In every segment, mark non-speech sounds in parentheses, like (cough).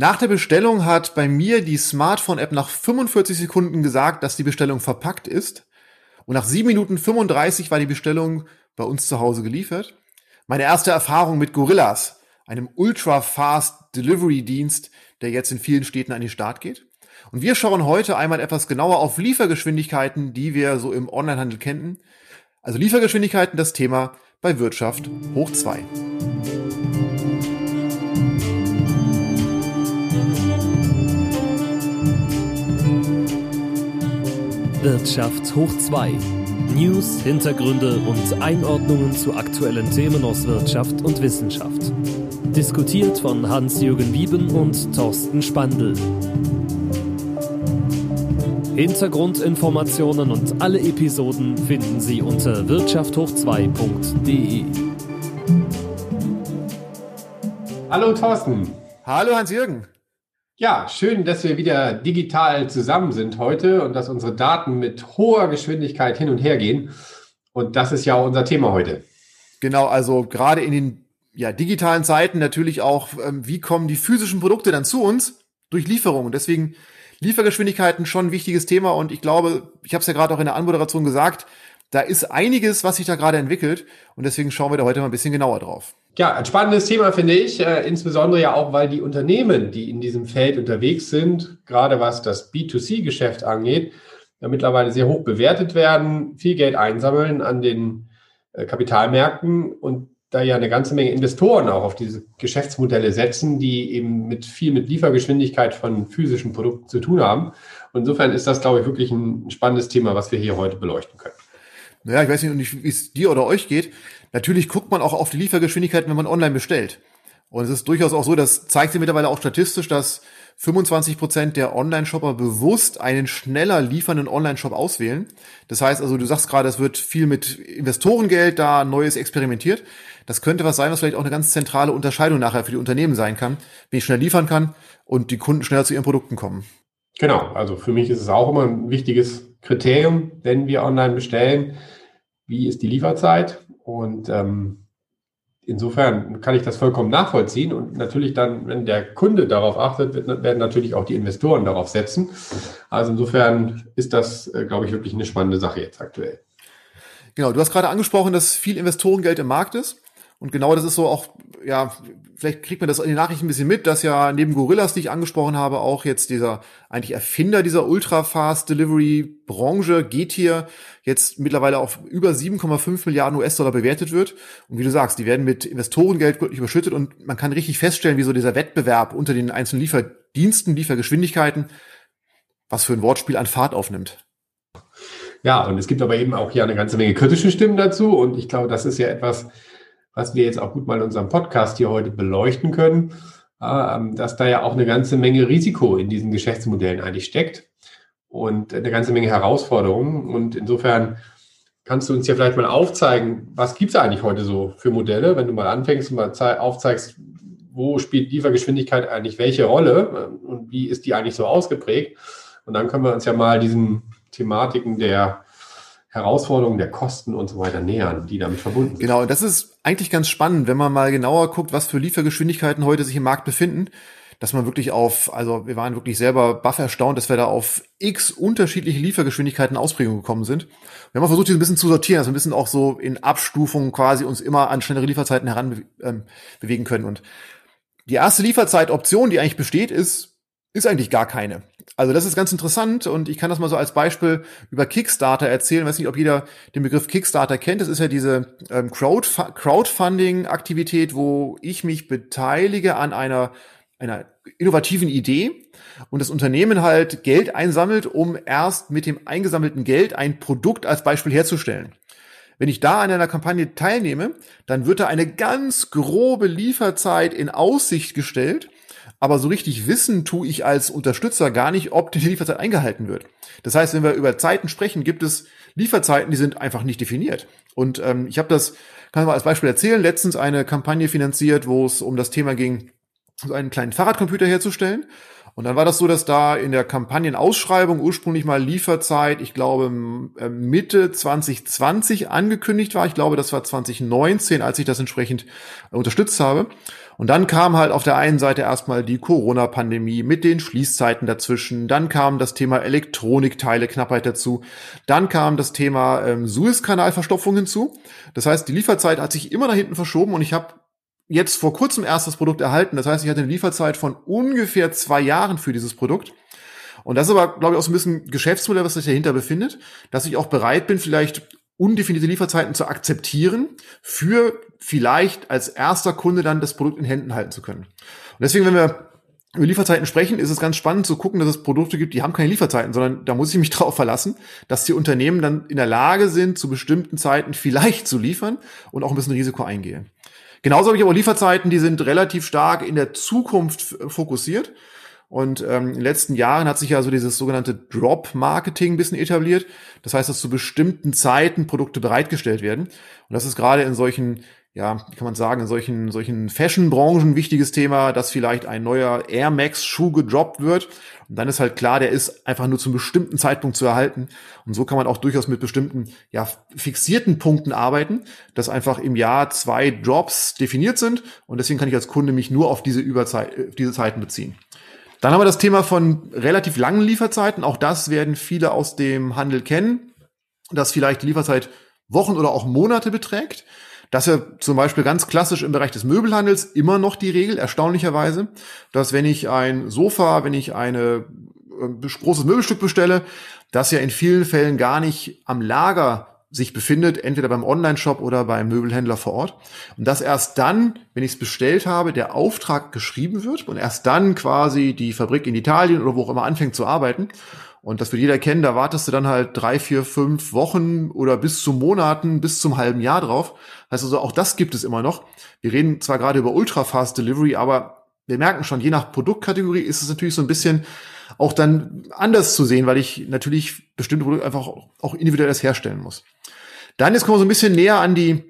Nach der Bestellung hat bei mir die Smartphone-App nach 45 Sekunden gesagt, dass die Bestellung verpackt ist. Und nach 7 Minuten 35 war die Bestellung bei uns zu Hause geliefert. Meine erste Erfahrung mit Gorillas, einem ultra-fast Delivery-Dienst, der jetzt in vielen Städten an den Start geht. Und wir schauen heute einmal etwas genauer auf Liefergeschwindigkeiten, die wir so im Onlinehandel kennen. Also Liefergeschwindigkeiten, das Thema bei Wirtschaft hoch 2. Wirtschaft hoch 2. News, Hintergründe und Einordnungen zu aktuellen Themen aus Wirtschaft und Wissenschaft. Diskutiert von Hans-Jürgen Wieben und Thorsten Spandl. Hintergrundinformationen und alle Episoden finden Sie unter wirtschafthoch2.de. Hallo Thorsten. Hallo Hans-Jürgen. Ja, schön, dass wir wieder digital zusammen sind heute und dass unsere Daten mit hoher Geschwindigkeit hin und her gehen. Und das ist ja unser Thema heute. Genau, also gerade in den ja, digitalen Zeiten natürlich auch, ähm, wie kommen die physischen Produkte dann zu uns? Durch Lieferungen. Deswegen Liefergeschwindigkeiten schon ein wichtiges Thema und ich glaube, ich habe es ja gerade auch in der Anmoderation gesagt, da ist einiges, was sich da gerade entwickelt und deswegen schauen wir da heute mal ein bisschen genauer drauf. Ja, ein spannendes Thema finde ich, äh, insbesondere ja auch, weil die Unternehmen, die in diesem Feld unterwegs sind, gerade was das B2C-Geschäft angeht, ja mittlerweile sehr hoch bewertet werden, viel Geld einsammeln an den äh, Kapitalmärkten und da ja eine ganze Menge Investoren auch auf diese Geschäftsmodelle setzen, die eben mit viel mit Liefergeschwindigkeit von physischen Produkten zu tun haben. Und insofern ist das, glaube ich, wirklich ein spannendes Thema, was wir hier heute beleuchten können. Naja, ich weiß nicht, wie es dir oder euch geht. Natürlich guckt man auch auf die Liefergeschwindigkeit, wenn man online bestellt. Und es ist durchaus auch so, das zeigt sich mittlerweile auch statistisch, dass 25 Prozent der Online-Shopper bewusst einen schneller liefernden Online-Shop auswählen. Das heißt also, du sagst gerade, es wird viel mit Investorengeld da Neues experimentiert. Das könnte was sein, was vielleicht auch eine ganz zentrale Unterscheidung nachher für die Unternehmen sein kann, wie ich schnell liefern kann und die Kunden schneller zu ihren Produkten kommen. Genau, also für mich ist es auch immer ein wichtiges Kriterium, wenn wir online bestellen, wie ist die Lieferzeit und ähm, insofern kann ich das vollkommen nachvollziehen und natürlich dann, wenn der Kunde darauf achtet, werden natürlich auch die Investoren darauf setzen. Also insofern ist das, äh, glaube ich, wirklich eine spannende Sache jetzt aktuell. Genau, du hast gerade angesprochen, dass viel Investorengeld im Markt ist. Und genau das ist so auch, ja, vielleicht kriegt man das in den Nachrichten ein bisschen mit, dass ja neben Gorillas, die ich angesprochen habe, auch jetzt dieser eigentlich Erfinder dieser Ultra-Fast Delivery Branche, Getir, jetzt mittlerweile auf über 7,5 Milliarden US-Dollar bewertet wird. Und wie du sagst, die werden mit Investorengeld wirklich überschüttet und man kann richtig feststellen, wie so dieser Wettbewerb unter den einzelnen Lieferdiensten, Liefergeschwindigkeiten, was für ein Wortspiel an Fahrt aufnimmt. Ja, und es gibt aber eben auch hier eine ganze Menge kritische Stimmen dazu. Und ich glaube, das ist ja etwas, was wir jetzt auch gut mal in unserem Podcast hier heute beleuchten können, ähm, dass da ja auch eine ganze Menge Risiko in diesen Geschäftsmodellen eigentlich steckt und eine ganze Menge Herausforderungen. Und insofern kannst du uns ja vielleicht mal aufzeigen, was gibt es eigentlich heute so für Modelle, wenn du mal anfängst und mal aufzeigst, wo spielt Liefergeschwindigkeit eigentlich welche Rolle äh, und wie ist die eigentlich so ausgeprägt. Und dann können wir uns ja mal diesen Thematiken der Herausforderungen der Kosten und so weiter nähern, die damit verbunden sind. Genau, und das ist eigentlich ganz spannend, wenn man mal genauer guckt, was für Liefergeschwindigkeiten heute sich im Markt befinden, dass man wirklich auf, also wir waren wirklich selber baff erstaunt, dass wir da auf x unterschiedliche Liefergeschwindigkeiten Ausprägungen gekommen sind. Wir haben versucht, die ein bisschen zu sortieren, also ein bisschen auch so in Abstufungen quasi uns immer an schnellere Lieferzeiten heran ähm, können. Und die erste Lieferzeitoption, die eigentlich besteht, ist ist eigentlich gar keine. Also das ist ganz interessant und ich kann das mal so als Beispiel über Kickstarter erzählen. Ich weiß nicht, ob jeder den Begriff Kickstarter kennt. Das ist ja diese ähm, Crowdf Crowdfunding-Aktivität, wo ich mich beteilige an einer, einer innovativen Idee und das Unternehmen halt Geld einsammelt, um erst mit dem eingesammelten Geld ein Produkt als Beispiel herzustellen. Wenn ich da an einer Kampagne teilnehme, dann wird da eine ganz grobe Lieferzeit in Aussicht gestellt aber so richtig wissen tue ich als Unterstützer gar nicht, ob die Lieferzeit eingehalten wird. Das heißt, wenn wir über Zeiten sprechen, gibt es Lieferzeiten, die sind einfach nicht definiert. Und ähm, ich habe das, kann mal als Beispiel erzählen, letztens eine Kampagne finanziert, wo es um das Thema ging, so einen kleinen Fahrradcomputer herzustellen. Und dann war das so, dass da in der Kampagnenausschreibung ursprünglich mal Lieferzeit, ich glaube ähm, Mitte 2020 angekündigt war. Ich glaube, das war 2019, als ich das entsprechend unterstützt habe. Und dann kam halt auf der einen Seite erstmal die Corona-Pandemie mit den Schließzeiten dazwischen. Dann kam das Thema Elektronikteile, Knappheit dazu. Dann kam das Thema ähm, Suezkanalverstopfung hinzu. Das heißt, die Lieferzeit hat sich immer nach hinten verschoben und ich habe jetzt vor kurzem erst das Produkt erhalten. Das heißt, ich hatte eine Lieferzeit von ungefähr zwei Jahren für dieses Produkt. Und das ist aber, glaube ich, auch so ein bisschen Geschäftsmodell, was sich dahinter befindet, dass ich auch bereit bin, vielleicht undefinierte Lieferzeiten zu akzeptieren, für vielleicht als erster Kunde dann das Produkt in Händen halten zu können. Und deswegen, wenn wir über Lieferzeiten sprechen, ist es ganz spannend zu gucken, dass es Produkte gibt, die haben keine Lieferzeiten, sondern da muss ich mich (laughs) darauf verlassen, dass die Unternehmen dann in der Lage sind, zu bestimmten Zeiten vielleicht zu liefern und auch ein bisschen Risiko eingehen. Genauso habe ich aber Lieferzeiten, die sind relativ stark in der Zukunft fokussiert. Und ähm, in den letzten Jahren hat sich ja so dieses sogenannte Drop-Marketing ein bisschen etabliert. Das heißt, dass zu bestimmten Zeiten Produkte bereitgestellt werden. Und das ist gerade in solchen, ja, wie kann man sagen, in solchen, solchen Fashion-Branchen ein wichtiges Thema, dass vielleicht ein neuer Air Max-Schuh gedroppt wird. Und dann ist halt klar, der ist einfach nur zum bestimmten Zeitpunkt zu erhalten. Und so kann man auch durchaus mit bestimmten, ja, fixierten Punkten arbeiten, dass einfach im Jahr zwei Drops definiert sind. Und deswegen kann ich als Kunde mich nur auf diese Überzeit, auf diese Zeiten beziehen. Dann haben wir das Thema von relativ langen Lieferzeiten. Auch das werden viele aus dem Handel kennen, dass vielleicht die Lieferzeit Wochen oder auch Monate beträgt. Das ist ja zum Beispiel ganz klassisch im Bereich des Möbelhandels immer noch die Regel, erstaunlicherweise, dass wenn ich ein Sofa, wenn ich eine äh, großes Möbelstück bestelle, das ja in vielen Fällen gar nicht am Lager sich befindet, entweder beim Online-Shop oder beim Möbelhändler vor Ort. Und dass erst dann, wenn ich es bestellt habe, der Auftrag geschrieben wird und erst dann quasi die Fabrik in Italien oder wo auch immer anfängt zu arbeiten. Und das wird jeder kennen, da wartest du dann halt drei, vier, fünf Wochen oder bis zu Monaten, bis zum halben Jahr drauf. Heißt also, auch das gibt es immer noch. Wir reden zwar gerade über Ultra-Fast Delivery, aber wir merken schon, je nach Produktkategorie ist es natürlich so ein bisschen auch dann anders zu sehen, weil ich natürlich bestimmte Produkte einfach auch individuell erst herstellen muss. Dann jetzt kommen wir so ein bisschen näher an die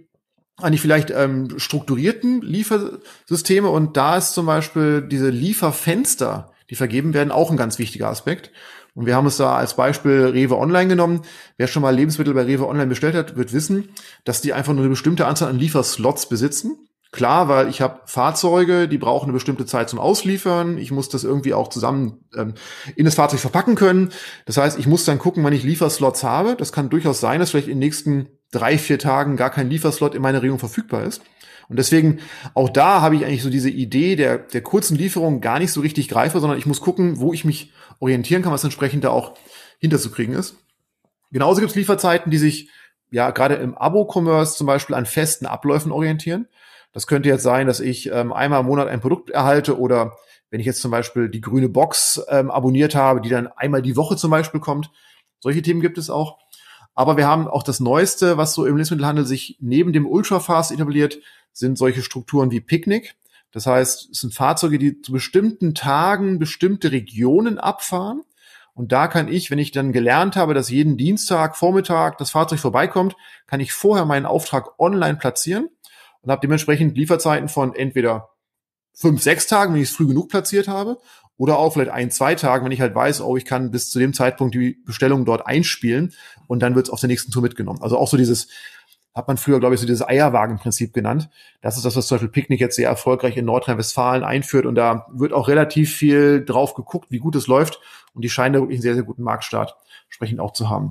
an die vielleicht ähm, strukturierten Liefersysteme und da ist zum Beispiel diese Lieferfenster, die vergeben werden, auch ein ganz wichtiger Aspekt. Und wir haben es da als Beispiel Rewe Online genommen. Wer schon mal Lebensmittel bei Rewe Online bestellt hat, wird wissen, dass die einfach nur eine bestimmte Anzahl an Lieferslots besitzen. Klar, weil ich habe Fahrzeuge, die brauchen eine bestimmte Zeit zum Ausliefern. Ich muss das irgendwie auch zusammen ähm, in das Fahrzeug verpacken können. Das heißt, ich muss dann gucken, wann ich Lieferslots habe. Das kann durchaus sein, dass vielleicht in den nächsten drei, vier Tagen gar kein Lieferslot in meiner Region verfügbar ist. Und deswegen, auch da habe ich eigentlich so diese Idee der, der kurzen Lieferung gar nicht so richtig greife, sondern ich muss gucken, wo ich mich orientieren kann, was entsprechend da auch hinterzukriegen ist. Genauso gibt es Lieferzeiten, die sich ja gerade im Abo-Commerce zum Beispiel an festen Abläufen orientieren. Das könnte jetzt sein, dass ich ähm, einmal im Monat ein Produkt erhalte oder wenn ich jetzt zum Beispiel die grüne Box ähm, abonniert habe, die dann einmal die Woche zum Beispiel kommt. Solche Themen gibt es auch. Aber wir haben auch das Neueste, was so im Lebensmittelhandel sich neben dem Ultrafast etabliert, sind solche Strukturen wie Picknick. Das heißt, es sind Fahrzeuge, die zu bestimmten Tagen bestimmte Regionen abfahren. Und da kann ich, wenn ich dann gelernt habe, dass jeden Dienstag, Vormittag das Fahrzeug vorbeikommt, kann ich vorher meinen Auftrag online platzieren und habe dementsprechend Lieferzeiten von entweder fünf, sechs Tagen, wenn ich es früh genug platziert habe, oder auch vielleicht ein, zwei Tagen, wenn ich halt weiß, oh, ich kann bis zu dem Zeitpunkt die Bestellung dort einspielen und dann wird es auf der nächsten Tour mitgenommen. Also auch so dieses, hat man früher, glaube ich, so dieses Eierwagenprinzip genannt. Das ist das, was zum Beispiel Picknick jetzt sehr erfolgreich in Nordrhein-Westfalen einführt und da wird auch relativ viel drauf geguckt, wie gut es läuft und die scheinen da wirklich einen sehr, sehr guten Marktstart entsprechend auch zu haben.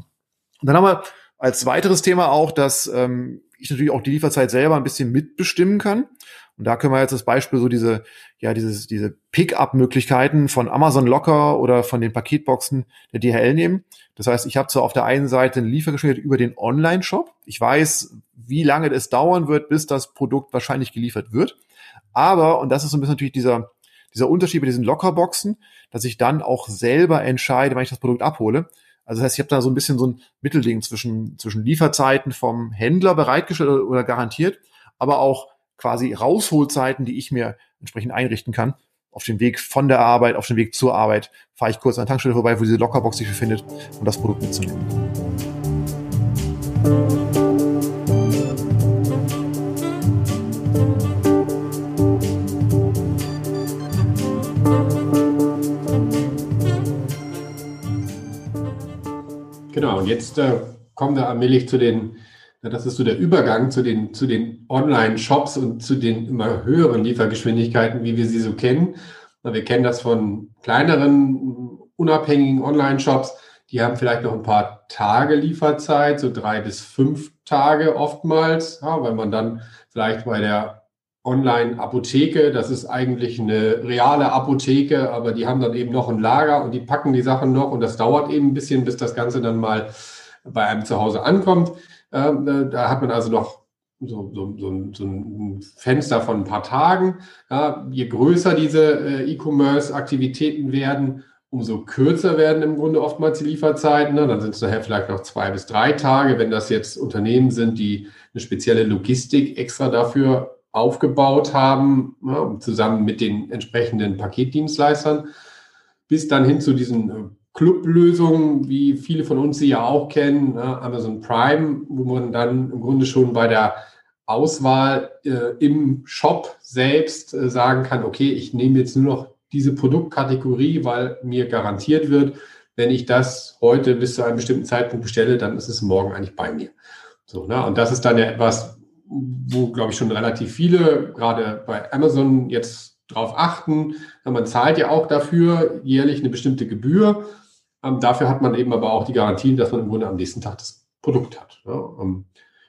Und dann haben wir als weiteres Thema auch, dass ähm, ich natürlich auch die Lieferzeit selber ein bisschen mitbestimmen kann. Und da können wir jetzt das Beispiel so diese, ja, dieses, diese Pick-up-Möglichkeiten von Amazon Locker oder von den Paketboxen der DHL nehmen. Das heißt, ich habe zwar auf der einen Seite eine Liefergeschwindigkeit über den Online-Shop. Ich weiß, wie lange es dauern wird, bis das Produkt wahrscheinlich geliefert wird. Aber, und das ist so ein bisschen natürlich dieser, dieser Unterschied bei diesen Lockerboxen, dass ich dann auch selber entscheide, wann ich das Produkt abhole. Also das heißt, ich habe da so ein bisschen so ein Mittelding zwischen, zwischen Lieferzeiten vom Händler bereitgestellt oder garantiert, aber auch quasi Rausholzeiten, die ich mir entsprechend einrichten kann. Auf dem Weg von der Arbeit, auf dem Weg zur Arbeit fahre ich kurz an der Tankstelle vorbei, wo diese Lockerbox sich befindet, um das Produkt mitzunehmen. Genau, und jetzt äh, kommen wir allmählich zu den das ist so der Übergang zu den, zu den Online-Shops und zu den immer höheren Liefergeschwindigkeiten, wie wir sie so kennen. Wir kennen das von kleineren, unabhängigen Online-Shops. Die haben vielleicht noch ein paar Tage Lieferzeit, so drei bis fünf Tage oftmals, ja, weil man dann vielleicht bei der Online-Apotheke, das ist eigentlich eine reale Apotheke, aber die haben dann eben noch ein Lager und die packen die Sachen noch und das dauert eben ein bisschen, bis das Ganze dann mal bei einem zu Hause ankommt. Ähm, äh, da hat man also noch so, so, so, so, ein Fenster von ein paar Tagen. Ja, je größer diese äh, E-Commerce-Aktivitäten werden, umso kürzer werden im Grunde oftmals die Lieferzeiten. Ne? Dann sind es nachher vielleicht noch zwei bis drei Tage, wenn das jetzt Unternehmen sind, die eine spezielle Logistik extra dafür aufgebaut haben, ja, zusammen mit den entsprechenden Paketdienstleistern, bis dann hin zu diesen äh, Clublösungen, wie viele von uns sie ja auch kennen, ne? Amazon Prime, wo man dann im Grunde schon bei der Auswahl äh, im Shop selbst äh, sagen kann, okay, ich nehme jetzt nur noch diese Produktkategorie, weil mir garantiert wird, wenn ich das heute bis zu einem bestimmten Zeitpunkt bestelle, dann ist es morgen eigentlich bei mir. So, ne? Und das ist dann ja etwas, wo, glaube ich, schon relativ viele, gerade bei Amazon, jetzt drauf achten. Man zahlt ja auch dafür jährlich eine bestimmte Gebühr. Ähm, dafür hat man eben aber auch die Garantien, dass man im Grunde am nächsten Tag das Produkt hat. Ja, ähm,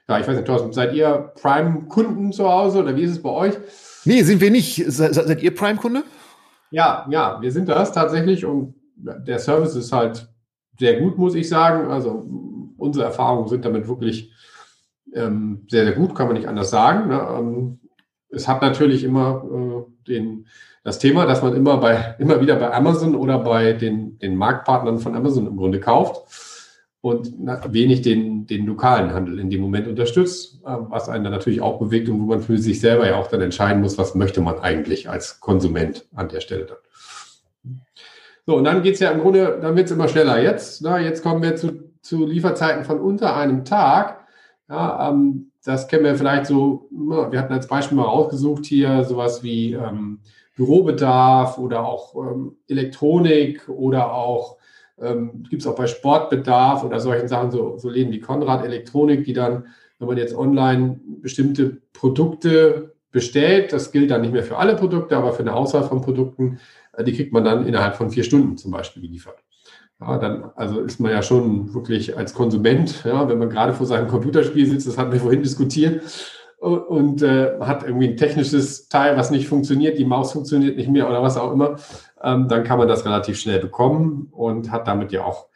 ja ich weiß nicht, Thorsten, seid ihr Prime-Kunden zu Hause oder wie ist es bei euch? Nee, sind wir nicht. Se seid ihr Prime-Kunde? Ja, ja, wir sind das tatsächlich und der Service ist halt sehr gut, muss ich sagen. Also unsere Erfahrungen sind damit wirklich ähm, sehr, sehr gut, kann man nicht anders sagen. Ne? Ähm, es hat natürlich immer äh, den, das Thema, dass man immer bei, immer wieder bei Amazon oder bei den, den Marktpartnern von Amazon im Grunde kauft und wenig den, den lokalen Handel in dem Moment unterstützt, äh, was einen dann natürlich auch bewegt und wo man für sich selber ja auch dann entscheiden muss, was möchte man eigentlich als Konsument an der Stelle dann. So, und dann geht's ja im Grunde, dann wird's immer schneller. Jetzt, na, jetzt kommen wir zu, zu Lieferzeiten von unter einem Tag. Ja, ähm, das kennen wir vielleicht so, wir hatten als Beispiel mal rausgesucht hier sowas wie ähm, Bürobedarf oder auch ähm, Elektronik oder auch ähm, gibt es auch bei Sportbedarf oder solchen Sachen, so, so Läden wie Konrad Elektronik, die dann, wenn man jetzt online bestimmte Produkte bestellt, das gilt dann nicht mehr für alle Produkte, aber für eine Auswahl von Produkten, äh, die kriegt man dann innerhalb von vier Stunden zum Beispiel geliefert. Ja, dann, also ist man ja schon wirklich als Konsument, ja, wenn man gerade vor seinem Computerspiel sitzt, das hatten wir vorhin diskutiert, und, äh, hat irgendwie ein technisches Teil, was nicht funktioniert, die Maus funktioniert nicht mehr oder was auch immer, ähm, dann kann man das relativ schnell bekommen und hat damit ja auch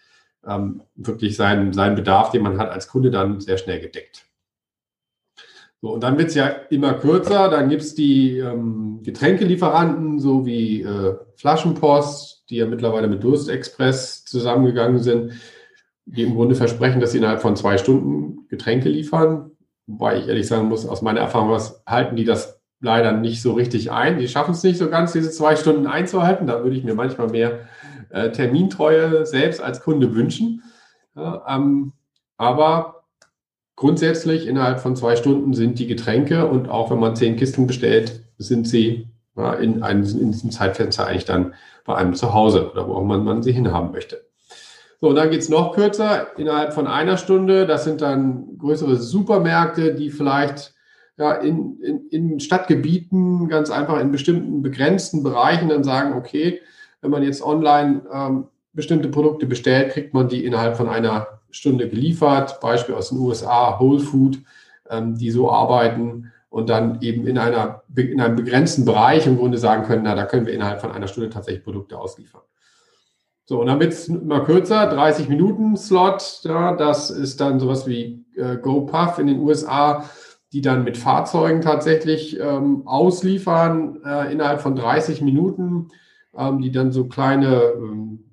ähm, wirklich seinen, seinen Bedarf, den man hat als Kunde, dann sehr schnell gedeckt. So, und dann wird es ja immer kürzer. Dann gibt es die ähm, Getränkelieferanten, so wie äh, Flaschenpost, die ja mittlerweile mit Durstexpress zusammengegangen sind, die im Grunde versprechen, dass sie innerhalb von zwei Stunden Getränke liefern. Wobei ich ehrlich sagen muss, aus meiner Erfahrung was halten die das leider nicht so richtig ein. Die schaffen es nicht so ganz, diese zwei Stunden einzuhalten. Da würde ich mir manchmal mehr äh, Termintreue selbst als Kunde wünschen. Ja, ähm, aber grundsätzlich innerhalb von zwei Stunden sind die Getränke und auch wenn man zehn Kisten bestellt, sind sie ja, in, einem, in diesem Zeitfenster eigentlich dann bei einem zu Hause oder wo auch man, man sie hinhaben möchte. So, und dann geht es noch kürzer, innerhalb von einer Stunde. Das sind dann größere Supermärkte, die vielleicht ja, in, in, in Stadtgebieten ganz einfach in bestimmten begrenzten Bereichen dann sagen, okay, wenn man jetzt online ähm, bestimmte Produkte bestellt, kriegt man die innerhalb von einer Stunde geliefert. Beispiel aus den USA, Whole Food, ähm, die so arbeiten und dann eben in, einer, in einem begrenzten Bereich im Grunde sagen können, na, da können wir innerhalb von einer Stunde tatsächlich Produkte ausliefern. So, und wird es immer kürzer, 30 Minuten Slot, ja, das ist dann sowas wie äh, GoPuff in den USA die dann mit Fahrzeugen tatsächlich ähm, ausliefern äh, innerhalb von 30 Minuten, ähm, die dann so kleine ähm,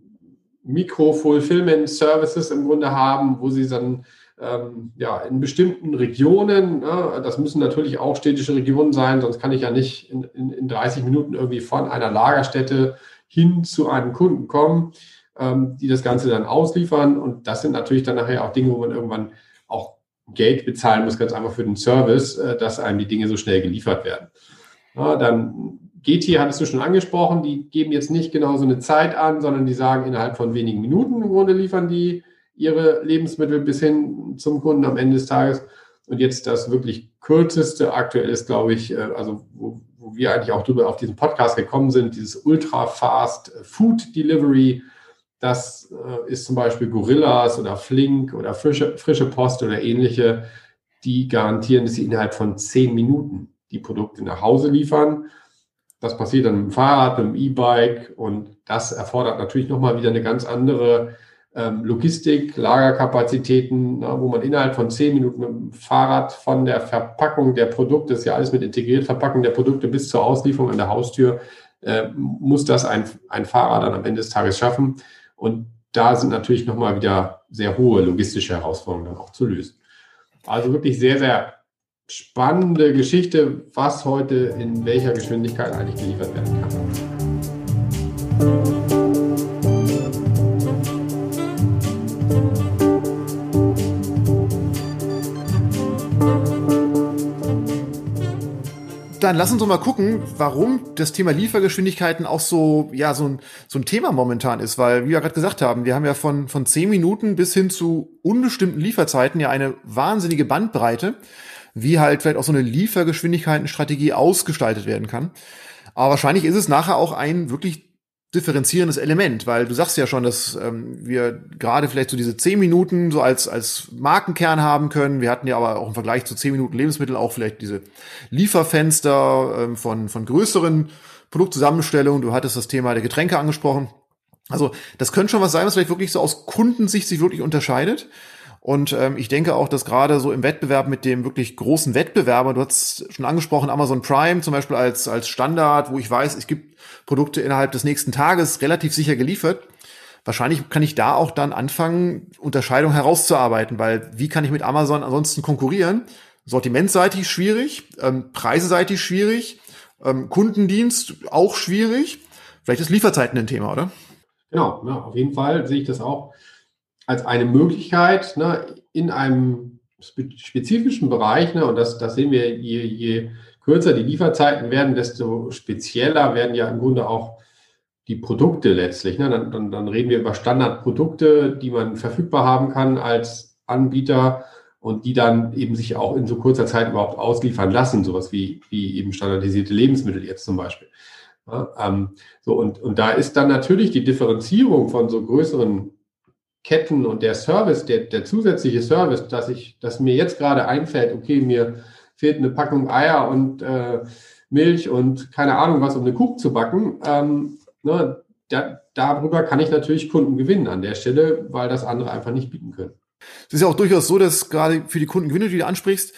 Mikro-Fulfillment-Services im Grunde haben, wo sie dann ähm, ja, in bestimmten Regionen, äh, das müssen natürlich auch städtische Regionen sein, sonst kann ich ja nicht in, in, in 30 Minuten irgendwie von einer Lagerstätte hin zu einem Kunden kommen, ähm, die das Ganze dann ausliefern. Und das sind natürlich dann nachher auch Dinge, wo man irgendwann auch Geld bezahlen muss, ganz einfach für den Service, äh, dass einem die Dinge so schnell geliefert werden. Ja, dann GT hattest du schon angesprochen, die geben jetzt nicht genau so eine Zeit an, sondern die sagen, innerhalb von wenigen Minuten im Grunde liefern die ihre Lebensmittel bis hin zum Kunden am Ende des Tages. Und jetzt das wirklich kürzeste aktuell ist, glaube ich, äh, also wo, wo wir eigentlich auch drüber auf diesen Podcast gekommen sind, dieses Ultra Fast Food Delivery. Das äh, ist zum Beispiel Gorillas oder Flink oder Frische, Frische Post oder ähnliche, die garantieren, dass sie innerhalb von zehn Minuten die Produkte nach Hause liefern. Das passiert dann mit dem Fahrrad, mit dem E-Bike und das erfordert natürlich nochmal wieder eine ganz andere Logistik, Lagerkapazitäten, wo man innerhalb von zehn Minuten mit dem Fahrrad von der Verpackung der Produkte, ist ja alles mit integriert, Verpackung der Produkte bis zur Auslieferung an der Haustür, äh, muss das ein, ein Fahrer dann am Ende des Tages schaffen. Und da sind natürlich nochmal wieder sehr hohe logistische Herausforderungen dann auch zu lösen. Also wirklich sehr, sehr spannende Geschichte, was heute in welcher Geschwindigkeit eigentlich geliefert werden kann. Dann lass uns doch mal gucken, warum das Thema Liefergeschwindigkeiten auch so, ja, so ein, so ein Thema momentan ist, weil, wie wir gerade gesagt haben, wir haben ja von, von zehn Minuten bis hin zu unbestimmten Lieferzeiten ja eine wahnsinnige Bandbreite, wie halt vielleicht auch so eine Liefergeschwindigkeitenstrategie ausgestaltet werden kann. Aber wahrscheinlich ist es nachher auch ein wirklich differenzierendes Element, weil du sagst ja schon, dass ähm, wir gerade vielleicht so diese zehn Minuten so als, als Markenkern haben können. Wir hatten ja aber auch im Vergleich zu zehn Minuten Lebensmittel auch vielleicht diese Lieferfenster ähm, von, von größeren Produktzusammenstellungen. Du hattest das Thema der Getränke angesprochen. Also das könnte schon was sein, was vielleicht wirklich so aus Kundensicht sich wirklich unterscheidet. Und ähm, ich denke auch, dass gerade so im Wettbewerb mit dem wirklich großen Wettbewerber, du hast schon angesprochen, Amazon Prime zum Beispiel als, als Standard, wo ich weiß, es gibt Produkte innerhalb des nächsten Tages relativ sicher geliefert. Wahrscheinlich kann ich da auch dann anfangen, Unterscheidung herauszuarbeiten, weil wie kann ich mit Amazon ansonsten konkurrieren? Sortimentseitig schwierig, ähm, preiseseitig schwierig, ähm, Kundendienst auch schwierig. Vielleicht ist Lieferzeiten ein Thema, oder? Genau, ja, auf jeden Fall sehe ich das auch als eine Möglichkeit ne, in einem spezifischen Bereich, ne, und das, das sehen wir, je, je kürzer die Lieferzeiten werden, desto spezieller werden ja im Grunde auch die Produkte letztlich. Ne? Dann, dann, dann reden wir über Standardprodukte, die man verfügbar haben kann als Anbieter und die dann eben sich auch in so kurzer Zeit überhaupt ausliefern lassen, sowas wie, wie eben standardisierte Lebensmittel jetzt zum Beispiel. Ja, ähm, so und, und da ist dann natürlich die Differenzierung von so größeren Ketten und der Service, der, der zusätzliche Service, dass ich, dass mir jetzt gerade einfällt, okay, mir fehlt eine Packung Eier und äh, Milch und keine Ahnung was, um eine Kuchen zu backen. Ähm, ne, da, darüber kann ich natürlich Kunden gewinnen an der Stelle, weil das andere einfach nicht bieten können. Es ist ja auch durchaus so, dass gerade für die Kundengewinne, die du ansprichst,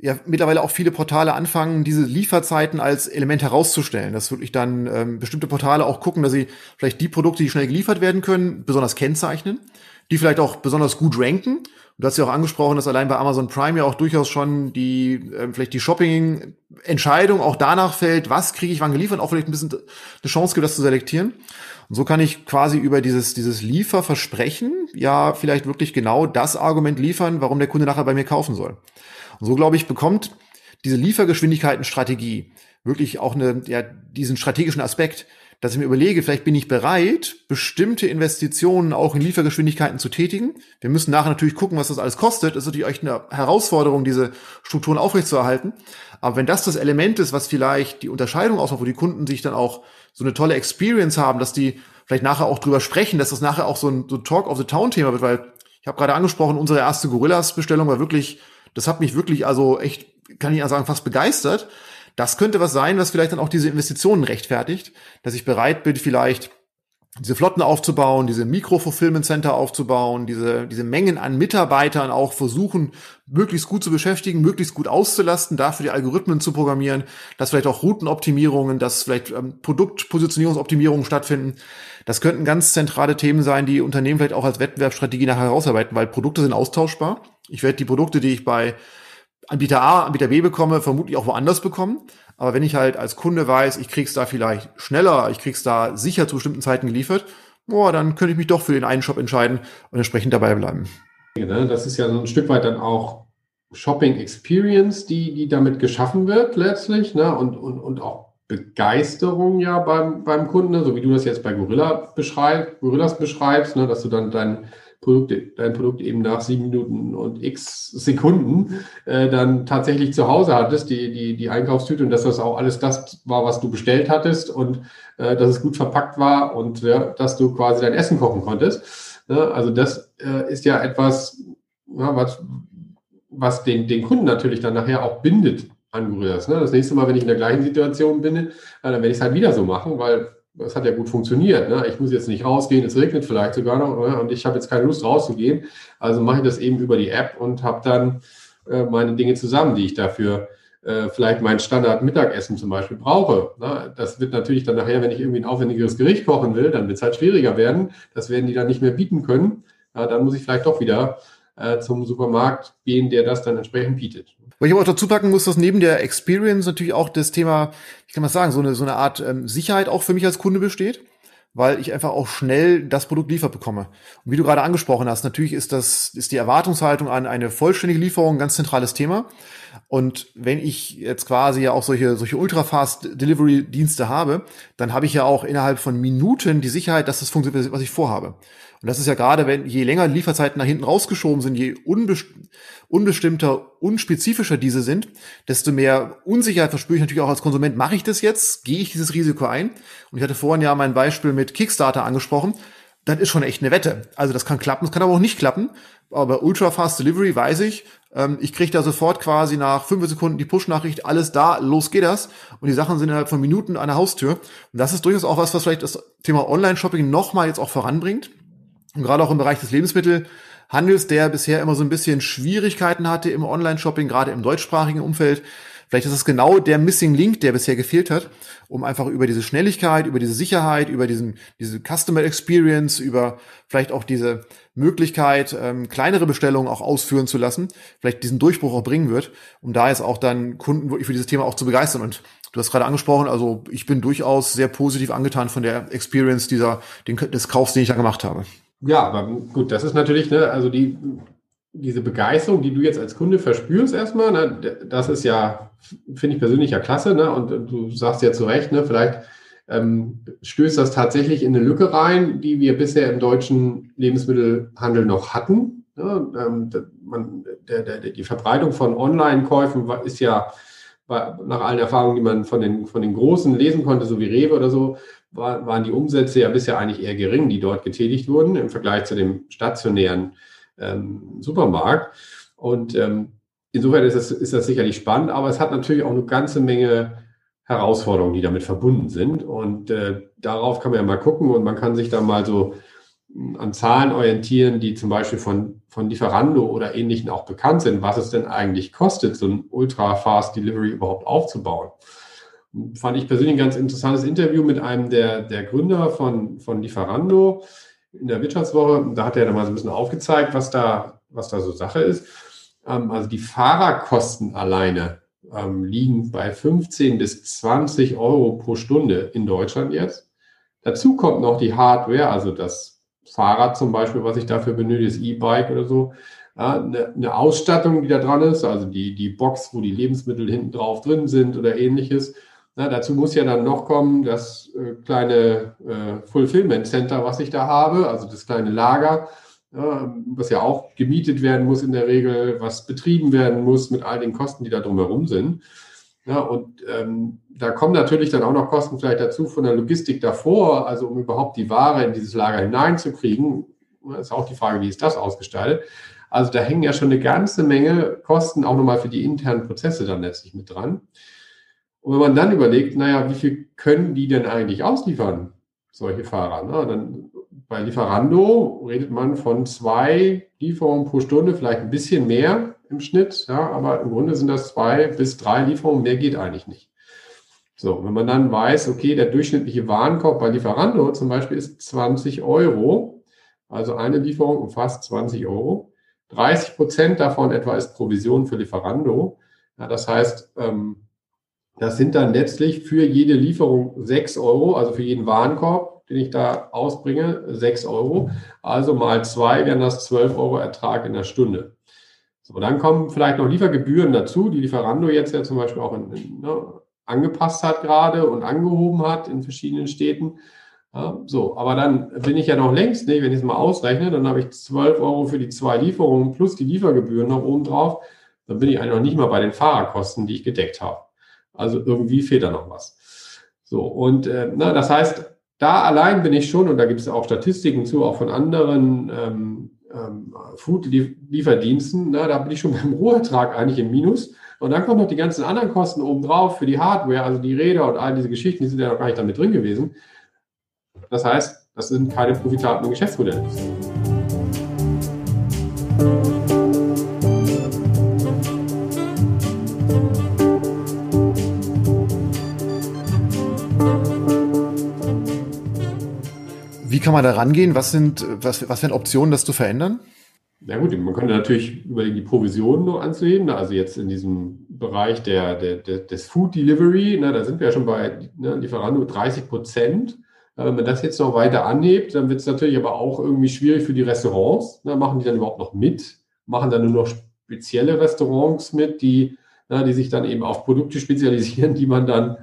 ja mittlerweile auch viele Portale anfangen, diese Lieferzeiten als Element herauszustellen. Dass wirklich dann ähm, bestimmte Portale auch gucken, dass sie vielleicht die Produkte, die schnell geliefert werden können, besonders kennzeichnen die vielleicht auch besonders gut ranken. Du hast ja auch angesprochen, dass allein bei Amazon Prime ja auch durchaus schon die, äh, vielleicht die Shopping-Entscheidung auch danach fällt, was kriege ich wann geliefert, auch vielleicht ein bisschen eine Chance gibt, das zu selektieren. Und so kann ich quasi über dieses, dieses Lieferversprechen ja vielleicht wirklich genau das Argument liefern, warum der Kunde nachher bei mir kaufen soll. Und so, glaube ich, bekommt diese Liefergeschwindigkeiten-Strategie wirklich auch eine, ja, diesen strategischen Aspekt, dass ich mir überlege, vielleicht bin ich bereit, bestimmte Investitionen auch in Liefergeschwindigkeiten zu tätigen. Wir müssen nachher natürlich gucken, was das alles kostet. Das ist natürlich echt eine Herausforderung, diese Strukturen aufrechtzuerhalten. Aber wenn das das Element ist, was vielleicht die Unterscheidung ausmacht, wo die Kunden sich dann auch so eine tolle Experience haben, dass die vielleicht nachher auch drüber sprechen, dass das nachher auch so ein, so Talk of the Town Thema wird, weil ich habe gerade angesprochen, unsere erste Gorillas Bestellung war wirklich, das hat mich wirklich also echt, kann ich sagen, fast begeistert. Das könnte was sein, was vielleicht dann auch diese Investitionen rechtfertigt, dass ich bereit bin, vielleicht diese Flotten aufzubauen, diese Mikro-Fulfillment Center aufzubauen, diese, diese Mengen an Mitarbeitern auch versuchen, möglichst gut zu beschäftigen, möglichst gut auszulasten, dafür die Algorithmen zu programmieren, dass vielleicht auch Routenoptimierungen, dass vielleicht ähm, Produktpositionierungsoptimierungen stattfinden. Das könnten ganz zentrale Themen sein, die Unternehmen vielleicht auch als Wettbewerbsstrategie nachher herausarbeiten, weil Produkte sind austauschbar. Ich werde die Produkte, die ich bei Anbieter A, Anbieter B bekomme, vermutlich auch woanders bekommen. Aber wenn ich halt als Kunde weiß, ich krieg's da vielleicht schneller, ich krieg's da sicher zu bestimmten Zeiten geliefert, boah, dann könnte ich mich doch für den einen Shop entscheiden und entsprechend dabei bleiben. Ne, das ist ja so ein Stück weit dann auch Shopping Experience, die, die damit geschaffen wird letztlich, ne? und, und, und auch Begeisterung ja beim, beim Kunden, so wie du das jetzt bei Gorilla beschreibst, Gorillas beschreibst, ne? dass du dann dein Produkt, dein Produkt eben nach sieben Minuten und x Sekunden äh, dann tatsächlich zu Hause hattest, die, die, die Einkaufstüte und dass das auch alles das war, was du bestellt hattest und äh, dass es gut verpackt war und ja, dass du quasi dein Essen kochen konntest. Ja, ne? also das äh, ist ja etwas, ja, was, was den, den Kunden natürlich dann nachher auch bindet an Gorillas. Ne? Das nächste Mal, wenn ich in der gleichen Situation bin, äh, dann werde ich es halt wieder so machen, weil es hat ja gut funktioniert. Ne? Ich muss jetzt nicht rausgehen, es regnet vielleicht sogar noch ne? und ich habe jetzt keine Lust rauszugehen. Also mache ich das eben über die App und habe dann äh, meine Dinge zusammen, die ich dafür äh, vielleicht mein Standard-Mittagessen zum Beispiel brauche. Ne? Das wird natürlich dann nachher, wenn ich irgendwie ein aufwendigeres Gericht kochen will, dann wird es halt schwieriger werden. Das werden die dann nicht mehr bieten können. Ja, dann muss ich vielleicht doch wieder äh, zum Supermarkt gehen, der das dann entsprechend bietet. Weil ich aber auch dazu packen muss, dass neben der Experience natürlich auch das Thema, ich kann mal sagen, so eine, so eine Art ähm, Sicherheit auch für mich als Kunde besteht, weil ich einfach auch schnell das Produkt liefert bekomme. Und wie du gerade angesprochen hast, natürlich ist das, ist die Erwartungshaltung an eine vollständige Lieferung ein ganz zentrales Thema. Und wenn ich jetzt quasi ja auch solche, solche Ultra-Fast Delivery-Dienste habe, dann habe ich ja auch innerhalb von Minuten die Sicherheit, dass das funktioniert, was ich vorhabe. Und das ist ja gerade, wenn je länger Lieferzeiten nach hinten rausgeschoben sind, je unbest unbestimmter, unspezifischer diese sind, desto mehr Unsicherheit verspüre ich natürlich auch als Konsument. Mache ich das jetzt? Gehe ich dieses Risiko ein? Und ich hatte vorhin ja mein Beispiel mit Kickstarter angesprochen. Das ist schon echt eine Wette. Also das kann klappen, das kann aber auch nicht klappen. Aber Ultra Fast Delivery weiß ich, ähm, ich kriege da sofort quasi nach fünf Sekunden die Push-Nachricht, alles da, los geht das. Und die Sachen sind innerhalb von Minuten an der Haustür. Und das ist durchaus auch was, was vielleicht das Thema Online-Shopping nochmal jetzt auch voranbringt. Und gerade auch im Bereich des Lebensmittelhandels, der bisher immer so ein bisschen Schwierigkeiten hatte im Online-Shopping, gerade im deutschsprachigen Umfeld. Vielleicht ist es genau der Missing Link, der bisher gefehlt hat, um einfach über diese Schnelligkeit, über diese Sicherheit, über diesen, diese Customer Experience, über vielleicht auch diese Möglichkeit, ähm, kleinere Bestellungen auch ausführen zu lassen, vielleicht diesen Durchbruch auch bringen wird, um da jetzt auch dann Kunden wirklich für dieses Thema auch zu begeistern. Und du hast gerade angesprochen, also ich bin durchaus sehr positiv angetan von der Experience dieser, den, des Kaufs, den ich da gemacht habe. Ja, aber gut, das ist natürlich, ne, also die, diese Begeisterung, die du jetzt als Kunde verspürst erstmal, ne, das ist ja, finde ich persönlich ja klasse, ne, und du sagst ja zu Recht, ne, vielleicht ähm, stößt das tatsächlich in eine Lücke rein, die wir bisher im deutschen Lebensmittelhandel noch hatten. Ne, ähm, man, der, der, die Verbreitung von Online-Käufen ist ja nach allen Erfahrungen, die man von den, von den Großen lesen konnte, so wie Rewe oder so, war, waren die Umsätze ja bisher eigentlich eher gering, die dort getätigt wurden im Vergleich zu dem stationären ähm, Supermarkt. Und ähm, insofern ist das, ist das sicherlich spannend, aber es hat natürlich auch eine ganze Menge Herausforderungen, die damit verbunden sind. Und äh, darauf kann man ja mal gucken und man kann sich da mal so hm, an Zahlen orientieren, die zum Beispiel von, von Lieferando oder ähnlichen auch bekannt sind, was es denn eigentlich kostet, so ein Ultra-Fast Delivery überhaupt aufzubauen fand ich persönlich ein ganz interessantes Interview mit einem der, der Gründer von, von Lieferando in der Wirtschaftswoche. Da hat er dann mal so ein bisschen aufgezeigt, was da, was da so Sache ist. Ähm, also die Fahrerkosten alleine ähm, liegen bei 15 bis 20 Euro pro Stunde in Deutschland jetzt. Dazu kommt noch die Hardware, also das Fahrrad zum Beispiel, was ich dafür benötige, das E-Bike oder so. Ja, eine, Ausstattung, die da dran ist, also die, die Box, wo die Lebensmittel hinten drauf drin sind oder ähnliches. Na, dazu muss ja dann noch kommen das äh, kleine äh, Fulfillment Center, was ich da habe, also das kleine Lager, ja, was ja auch gemietet werden muss in der Regel, was betrieben werden muss mit all den Kosten, die da drumherum sind. Ja, und ähm, da kommen natürlich dann auch noch Kosten vielleicht dazu von der Logistik davor, also um überhaupt die Ware in dieses Lager hineinzukriegen. Ist auch die Frage, wie ist das ausgestaltet? Also da hängen ja schon eine ganze Menge Kosten auch nochmal für die internen Prozesse dann letztlich mit dran. Und wenn man dann überlegt, naja, wie viel können die denn eigentlich ausliefern, solche Fahrer? Ne? Dann bei Lieferando redet man von zwei Lieferungen pro Stunde, vielleicht ein bisschen mehr im Schnitt, ja, aber im Grunde sind das zwei bis drei Lieferungen, mehr geht eigentlich nicht. So, wenn man dann weiß, okay, der durchschnittliche Warenkorb bei Lieferando zum Beispiel ist 20 Euro, also eine Lieferung umfasst 20 Euro. 30 Prozent davon etwa ist Provision für Lieferando. Ja, das heißt, ähm, das sind dann letztlich für jede Lieferung 6 Euro, also für jeden Warenkorb, den ich da ausbringe, 6 Euro. Also mal zwei wären das 12 Euro Ertrag in der Stunde. So, dann kommen vielleicht noch Liefergebühren dazu, die Lieferando jetzt ja zum Beispiel auch in, in, ne, angepasst hat gerade und angehoben hat in verschiedenen Städten. Ja, so, aber dann bin ich ja noch längst nicht, wenn ich es mal ausrechne, dann habe ich 12 Euro für die zwei Lieferungen plus die Liefergebühren noch oben drauf. Dann bin ich eigentlich noch nicht mal bei den Fahrerkosten, die ich gedeckt habe. Also irgendwie fehlt da noch was. So, und äh, na, das heißt, da allein bin ich schon, und da gibt es auch Statistiken zu, auch von anderen ähm, ähm, Food-Lieferdiensten, da bin ich schon (laughs) beim Rohertrag eigentlich im Minus. Und dann kommen noch die ganzen anderen Kosten obendrauf für die Hardware, also die Räder und all diese Geschichten, die sind ja noch gar nicht damit drin gewesen. Das heißt, das sind keine profitablen Geschäftsmodelle. Kann man da rangehen? Was sind, was, was wären Optionen, das zu verändern? Na gut, man könnte natürlich überlegen, die Provisionen noch anzuheben. Also jetzt in diesem Bereich der, der, der des Food Delivery, na, da sind wir ja schon bei ne, Lieferando 30 Prozent. Wenn man das jetzt noch weiter anhebt, dann wird es natürlich aber auch irgendwie schwierig für die Restaurants. Na, machen die dann überhaupt noch mit? Machen dann nur noch spezielle Restaurants mit, die, na, die sich dann eben auf Produkte spezialisieren, die man dann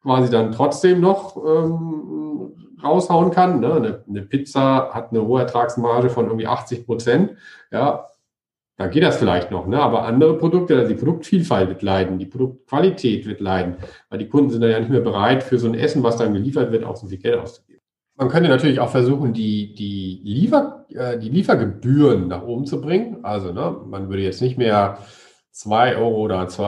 quasi dann trotzdem noch ähm, raushauen kann. Ne? Eine, eine, Pizza hat eine hohe Ertragsmarge von irgendwie 80 Prozent. Ja, da geht das vielleicht noch. Ne? Aber andere Produkte, also die Produktvielfalt wird leiden, die Produktqualität wird leiden, weil die Kunden sind ja nicht mehr bereit, für so ein Essen, was dann geliefert wird, auch so viel Geld auszugeben. Man könnte natürlich auch versuchen, die, die, Liefer, äh, die Liefergebühren nach oben zu bringen. Also ne, man würde jetzt nicht mehr 2 Euro oder 2,90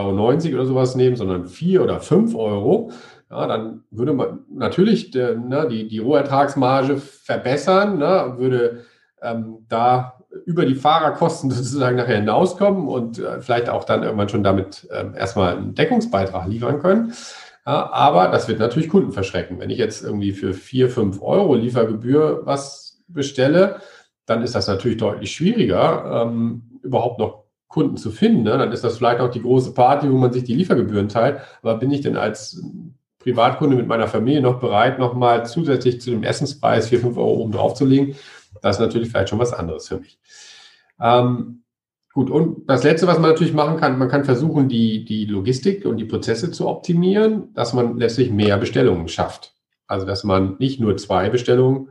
Euro oder sowas nehmen, sondern 4 oder 5 Euro ja, dann würde man natürlich de, ne, die, die Rohertragsmarge verbessern, ne, würde ähm, da über die Fahrerkosten (laughs) sozusagen nachher hinauskommen und äh, vielleicht auch dann irgendwann schon damit äh, erstmal einen Deckungsbeitrag liefern können. Ja, aber das wird natürlich Kunden verschrecken. Wenn ich jetzt irgendwie für 4, 5 Euro Liefergebühr was bestelle, dann ist das natürlich deutlich schwieriger, ähm, überhaupt noch Kunden zu finden. Ne? Dann ist das vielleicht auch die große Party, wo man sich die Liefergebühren teilt. Aber bin ich denn als Privatkunde mit meiner Familie noch bereit, nochmal zusätzlich zu dem Essenspreis 4, 5 Euro oben drauf zu legen. Das ist natürlich vielleicht schon was anderes für mich. Ähm, gut, und das Letzte, was man natürlich machen kann, man kann versuchen, die, die Logistik und die Prozesse zu optimieren, dass man letztlich mehr Bestellungen schafft. Also, dass man nicht nur zwei Bestellungen,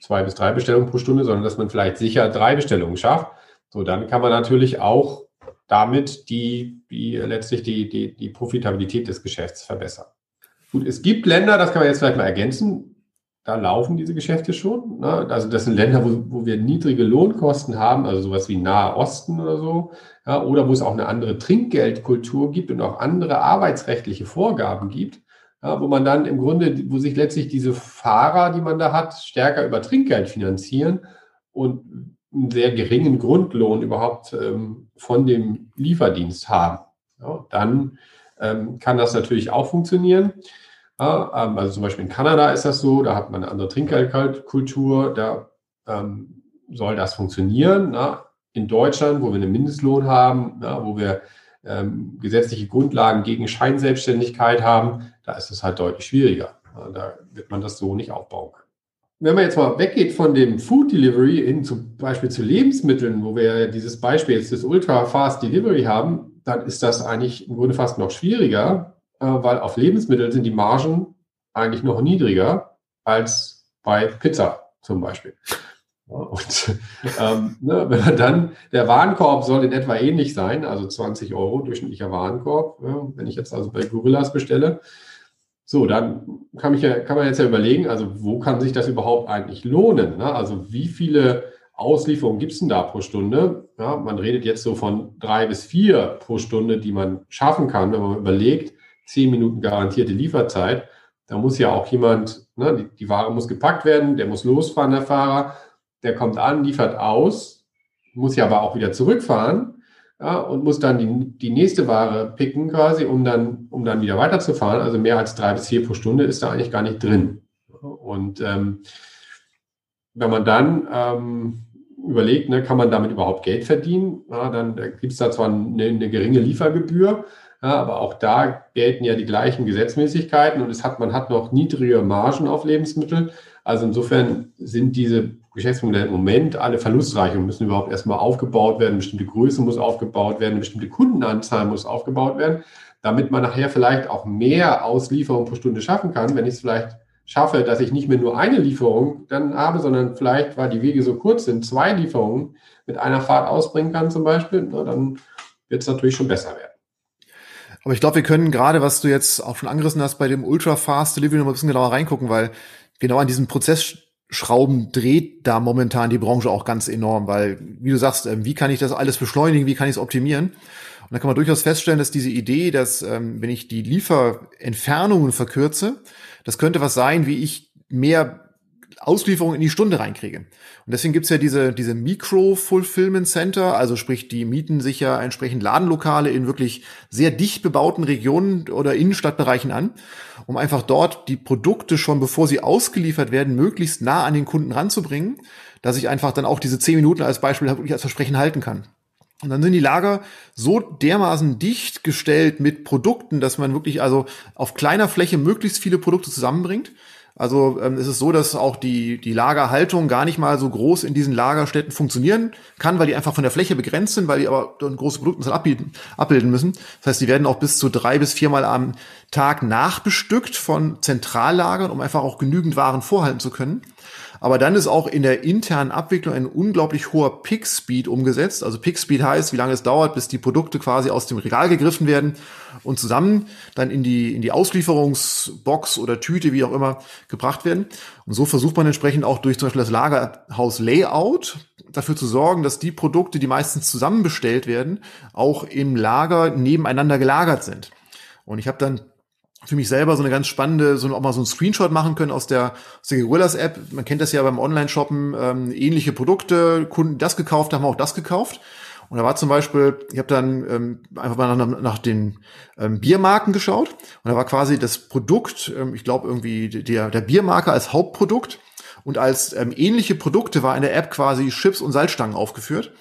zwei bis drei Bestellungen pro Stunde, sondern dass man vielleicht sicher drei Bestellungen schafft. So, dann kann man natürlich auch damit die, die letztlich die, die, die Profitabilität des Geschäfts verbessern. Gut, es gibt Länder, das kann man jetzt vielleicht mal ergänzen, da laufen diese Geschäfte schon. Ne? Also das sind Länder, wo, wo wir niedrige Lohnkosten haben, also sowas wie Nahe Osten oder so, ja, oder wo es auch eine andere Trinkgeldkultur gibt und auch andere arbeitsrechtliche Vorgaben gibt, ja, wo man dann im Grunde, wo sich letztlich diese Fahrer, die man da hat, stärker über Trinkgeld finanzieren und einen sehr geringen Grundlohn überhaupt ähm, von dem Lieferdienst haben. Ja, dann ähm, kann das natürlich auch funktionieren. Ja, ähm, also zum Beispiel in Kanada ist das so, da hat man eine andere Trinkgeldkultur, da ähm, soll das funktionieren. Na? In Deutschland, wo wir einen Mindestlohn haben, na, wo wir ähm, gesetzliche Grundlagen gegen Scheinselbstständigkeit haben, da ist es halt deutlich schwieriger. Na, da wird man das so nicht aufbauen können. Wenn man jetzt mal weggeht von dem Food Delivery hin zum Beispiel zu Lebensmitteln, wo wir dieses Beispiel jetzt des Ultra Fast Delivery haben, dann ist das eigentlich im Grunde fast noch schwieriger, äh, weil auf Lebensmittel sind die Margen eigentlich noch niedriger als bei Pizza zum Beispiel. Und (laughs) ähm, ne, wenn man dann, der Warenkorb soll in etwa ähnlich sein, also 20 Euro durchschnittlicher Warenkorb, ja, wenn ich jetzt also bei Gorillas bestelle. So, dann kann, ich ja, kann man jetzt ja überlegen, also wo kann sich das überhaupt eigentlich lohnen? Ne? Also wie viele Auslieferung gibt es denn da pro Stunde? Ja, man redet jetzt so von drei bis vier pro Stunde, die man schaffen kann, wenn man überlegt, zehn Minuten garantierte Lieferzeit. Da muss ja auch jemand, ne, die, die Ware muss gepackt werden, der muss losfahren, der Fahrer, der kommt an, liefert aus, muss ja aber auch wieder zurückfahren ja, und muss dann die, die nächste Ware picken quasi, um dann, um dann wieder weiterzufahren. Also mehr als drei bis vier pro Stunde ist da eigentlich gar nicht drin. Und ähm, wenn man dann ähm, überlegt, ne, kann man damit überhaupt Geld verdienen, ja, dann gibt es da zwar eine, eine geringe Liefergebühr, ja, aber auch da gelten ja die gleichen Gesetzmäßigkeiten und es hat, man hat noch niedrige Margen auf Lebensmittel. Also insofern sind diese Geschäftsmodelle im Moment alle verlustreich und müssen überhaupt erstmal aufgebaut werden. Eine bestimmte Größe muss aufgebaut werden, eine bestimmte Kundenanzahl muss aufgebaut werden, damit man nachher vielleicht auch mehr Auslieferung pro Stunde schaffen kann, wenn ich es vielleicht schaffe, dass ich nicht mehr nur eine Lieferung dann habe, sondern vielleicht, weil die Wege so kurz sind, zwei Lieferungen mit einer Fahrt ausbringen kann zum Beispiel, na, dann wird es natürlich schon besser werden. Aber ich glaube, wir können gerade, was du jetzt auch schon angerissen hast, bei dem Ultra Fast Delivery noch ein bisschen genauer reingucken, weil genau an diesen Prozessschrauben dreht da momentan die Branche auch ganz enorm, weil, wie du sagst, ähm, wie kann ich das alles beschleunigen, wie kann ich es optimieren? Und da kann man durchaus feststellen, dass diese Idee, dass ähm, wenn ich die Lieferentfernungen verkürze, das könnte was sein, wie ich mehr Auslieferungen in die Stunde reinkriege. Und deswegen gibt's ja diese, diese Micro-Fulfillment Center, also sprich, die mieten sich ja entsprechend Ladenlokale in wirklich sehr dicht bebauten Regionen oder Innenstadtbereichen an, um einfach dort die Produkte schon, bevor sie ausgeliefert werden, möglichst nah an den Kunden ranzubringen, dass ich einfach dann auch diese zehn Minuten als Beispiel wirklich als Versprechen halten kann. Und dann sind die Lager so dermaßen dicht gestellt mit Produkten, dass man wirklich also auf kleiner Fläche möglichst viele Produkte zusammenbringt. Also ähm, es ist so, dass auch die, die Lagerhaltung gar nicht mal so groß in diesen Lagerstätten funktionieren kann, weil die einfach von der Fläche begrenzt sind, weil die aber dann große Produkte abbilden, abbilden müssen. Das heißt, die werden auch bis zu drei bis viermal am Tag nachbestückt von Zentrallagern, um einfach auch genügend Waren vorhalten zu können. Aber dann ist auch in der internen Abwicklung ein unglaublich hoher Pick-Speed umgesetzt. Also Pick-Speed heißt, wie lange es dauert, bis die Produkte quasi aus dem Regal gegriffen werden und zusammen dann in die, in die Auslieferungsbox oder Tüte, wie auch immer, gebracht werden. Und so versucht man entsprechend auch durch zum Beispiel das Lagerhaus-Layout dafür zu sorgen, dass die Produkte, die meistens zusammenbestellt werden, auch im Lager nebeneinander gelagert sind. Und ich habe dann für mich selber so eine ganz spannende, so auch mal so ein Screenshot machen können aus der, aus der Gorillas App. Man kennt das ja beim Online-Shoppen, ähm, ähnliche Produkte, Kunden das gekauft, haben auch das gekauft. Und da war zum Beispiel, ich habe dann ähm, einfach mal nach, nach den ähm, Biermarken geschaut und da war quasi das Produkt, ähm, ich glaube irgendwie der, der Biermarke als Hauptprodukt und als ähm, ähnliche Produkte war in der App quasi Chips und Salzstangen aufgeführt.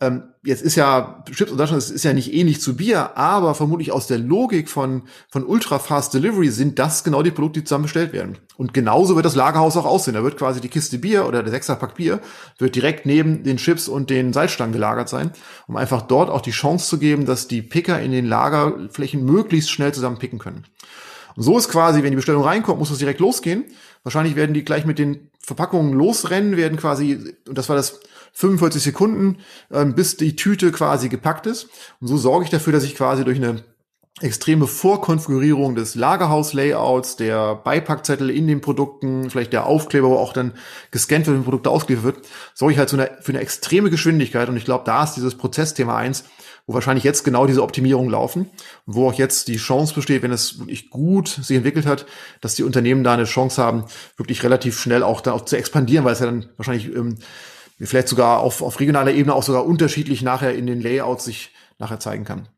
Ähm, jetzt ist ja Chips und Deutschland ist ja nicht ähnlich zu Bier, aber vermutlich aus der Logik von, von Ultra Fast Delivery sind das genau die Produkte, die zusammen bestellt werden. Und genauso wird das Lagerhaus auch aussehen. Da wird quasi die Kiste Bier oder der Sechserpack Bier wird direkt neben den Chips und den Salzstangen gelagert sein, um einfach dort auch die Chance zu geben, dass die Picker in den Lagerflächen möglichst schnell zusammen picken können. Und so ist quasi, wenn die Bestellung reinkommt, muss es direkt losgehen. Wahrscheinlich werden die gleich mit den Verpackungen losrennen, werden quasi, und das war das 45 Sekunden, ähm, bis die Tüte quasi gepackt ist. Und so sorge ich dafür, dass ich quasi durch eine extreme Vorkonfigurierung des Lagerhaus-Layouts, der Beipackzettel in den Produkten, vielleicht der Aufkleber, wo auch dann gescannt wird, wenn Produkte ausgeliefert wird, sorge ich halt so eine, für eine extreme Geschwindigkeit. Und ich glaube, da ist dieses Prozessthema eins, wo wahrscheinlich jetzt genau diese Optimierungen laufen, wo auch jetzt die Chance besteht, wenn es wirklich gut sich entwickelt hat, dass die Unternehmen da eine Chance haben, wirklich relativ schnell auch da auch zu expandieren, weil es ja dann wahrscheinlich ähm, vielleicht sogar auf, auf regionaler Ebene auch sogar unterschiedlich nachher in den Layouts sich nachher zeigen kann.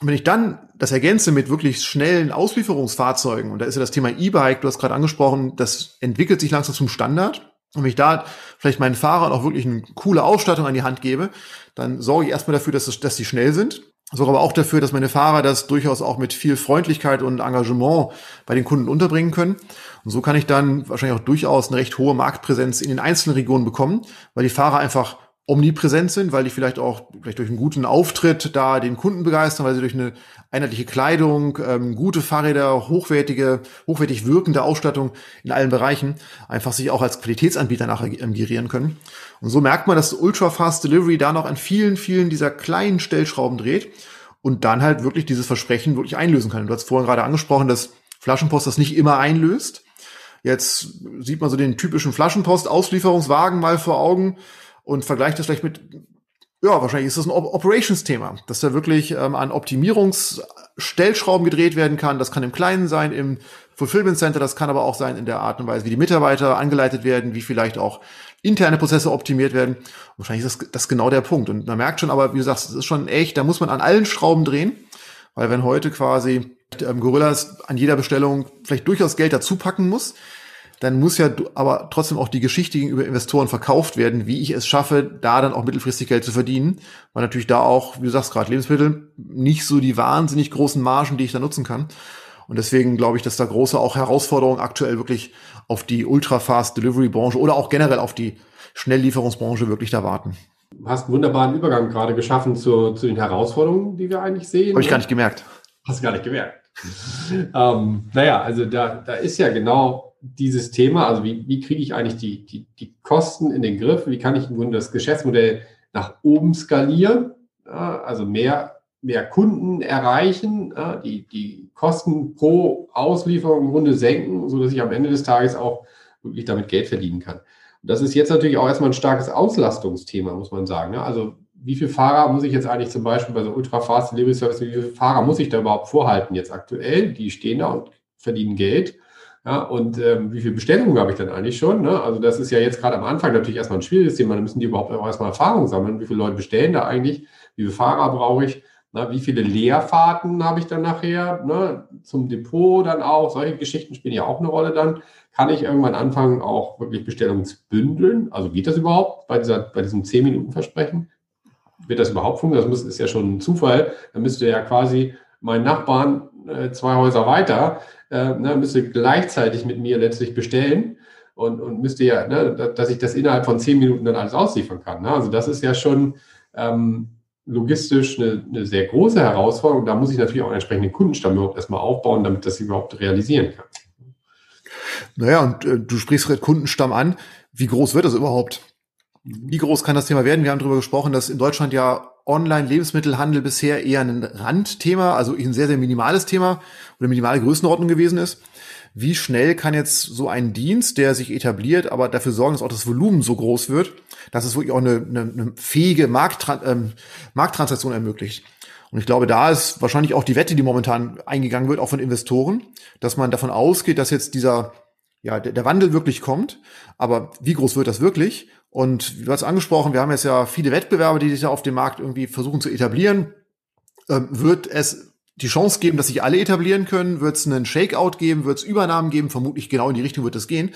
Und wenn ich dann das ergänze mit wirklich schnellen Auslieferungsfahrzeugen, und da ist ja das Thema E-Bike, du hast gerade angesprochen, das entwickelt sich langsam zum Standard. Und wenn ich da vielleicht meinen Fahrern auch wirklich eine coole Ausstattung an die Hand gebe, dann sorge ich erstmal dafür, dass, es, dass die schnell sind. Sorge aber auch dafür, dass meine Fahrer das durchaus auch mit viel Freundlichkeit und Engagement bei den Kunden unterbringen können. Und so kann ich dann wahrscheinlich auch durchaus eine recht hohe Marktpräsenz in den einzelnen Regionen bekommen, weil die Fahrer einfach omnipräsent sind, weil die vielleicht auch vielleicht durch einen guten Auftritt da den Kunden begeistern, weil sie durch eine einheitliche Kleidung, ähm, gute Fahrräder, hochwertige, hochwertig wirkende Ausstattung in allen Bereichen einfach sich auch als Qualitätsanbieter nachher ähm, gerieren können. Und so merkt man, dass Ultra Fast Delivery da noch an vielen, vielen dieser kleinen Stellschrauben dreht und dann halt wirklich dieses Versprechen wirklich einlösen kann. Du hast vorhin gerade angesprochen, dass Flaschenpost das nicht immer einlöst. Jetzt sieht man so den typischen Flaschenpost-Auslieferungswagen mal vor Augen und vergleicht das vielleicht mit, ja, wahrscheinlich ist das ein Operations-Thema, dass da wirklich ähm, an Optimierungsstellschrauben gedreht werden kann. Das kann im Kleinen sein, im Fulfillment Center, das kann aber auch sein in der Art und Weise, wie die Mitarbeiter angeleitet werden, wie vielleicht auch interne Prozesse optimiert werden. Wahrscheinlich ist das, das genau der Punkt. Und man merkt schon, aber wie gesagt, es ist schon echt, da muss man an allen Schrauben drehen, weil wenn heute quasi ähm, Gorillas an jeder Bestellung vielleicht durchaus Geld dazu packen muss, dann muss ja aber trotzdem auch die Geschichte gegenüber Investoren verkauft werden, wie ich es schaffe, da dann auch mittelfristig Geld zu verdienen, weil natürlich da auch, wie du sagst gerade, Lebensmittel nicht so die wahnsinnig großen Margen, die ich da nutzen kann. Und deswegen glaube ich, dass da große auch Herausforderungen aktuell wirklich auf die Ultra-Fast Delivery Branche oder auch generell auf die Schnelllieferungsbranche wirklich da warten. Du hast einen wunderbaren Übergang gerade geschaffen zu, zu den Herausforderungen, die wir eigentlich sehen. Habe ich gar nicht gemerkt. Hast du gar nicht gemerkt. (laughs) ähm, naja, also da, da ist ja genau dieses Thema, also wie, wie kriege ich eigentlich die, die, die Kosten in den Griff, wie kann ich im Grunde das Geschäftsmodell nach oben skalieren, also mehr, mehr Kunden erreichen, die, die Kosten pro Auslieferung im Grunde senken, sodass ich am Ende des Tages auch wirklich damit Geld verdienen kann. Und das ist jetzt natürlich auch erstmal ein starkes Auslastungsthema, muss man sagen. Ja. Also wie viele Fahrer muss ich jetzt eigentlich zum Beispiel bei so Ultra-Fast Delivery Service, wie viele Fahrer muss ich da überhaupt vorhalten jetzt aktuell? Die stehen da und verdienen Geld. Ja, und ähm, wie viele Bestellungen habe ich dann eigentlich schon? Ne? Also das ist ja jetzt gerade am Anfang natürlich erstmal ein schwieriges Thema. Da müssen die überhaupt erstmal Erfahrung sammeln. Wie viele Leute bestellen da eigentlich? Wie viele Fahrer brauche ich? Na, wie viele Leerfahrten habe ich dann nachher? Ne? Zum Depot dann auch. Solche Geschichten spielen ja auch eine Rolle dann. Kann ich irgendwann anfangen, auch wirklich Bestellungen zu bündeln? Also geht das überhaupt bei, dieser, bei diesem 10-Minuten-Versprechen? Wird das überhaupt funktionieren? Das ist ja schon ein Zufall. Dann müsste ja quasi mein Nachbarn äh, zwei Häuser weiter äh, ne, müsste gleichzeitig mit mir letztlich bestellen und, und müsste ja, ne, dass ich das innerhalb von zehn Minuten dann alles ausliefern kann. Ne? Also das ist ja schon ähm, logistisch eine, eine, sehr große Herausforderung. Da muss ich natürlich auch einen entsprechenden Kundenstamm überhaupt erstmal aufbauen, damit das überhaupt realisieren kann. Naja, und äh, du sprichst gerade Kundenstamm an. Wie groß wird das überhaupt? Wie groß kann das Thema werden? Wir haben darüber gesprochen, dass in Deutschland ja Online-Lebensmittelhandel bisher eher ein Randthema, also ein sehr, sehr minimales Thema oder minimale Größenordnung gewesen ist. Wie schnell kann jetzt so ein Dienst, der sich etabliert, aber dafür sorgen, dass auch das Volumen so groß wird, dass es wirklich auch eine, eine, eine fähige Markttran ähm, Markttransaktion ermöglicht? Und ich glaube, da ist wahrscheinlich auch die Wette, die momentan eingegangen wird, auch von Investoren, dass man davon ausgeht, dass jetzt dieser, ja, der, der Wandel wirklich kommt. Aber wie groß wird das wirklich? Und du hast angesprochen, wir haben jetzt ja viele Wettbewerber, die sich da auf dem Markt irgendwie versuchen zu etablieren. Ähm, wird es die Chance geben, dass sich alle etablieren können? Wird es einen Shakeout geben? Wird es Übernahmen geben? Vermutlich genau in die Richtung wird es gehen.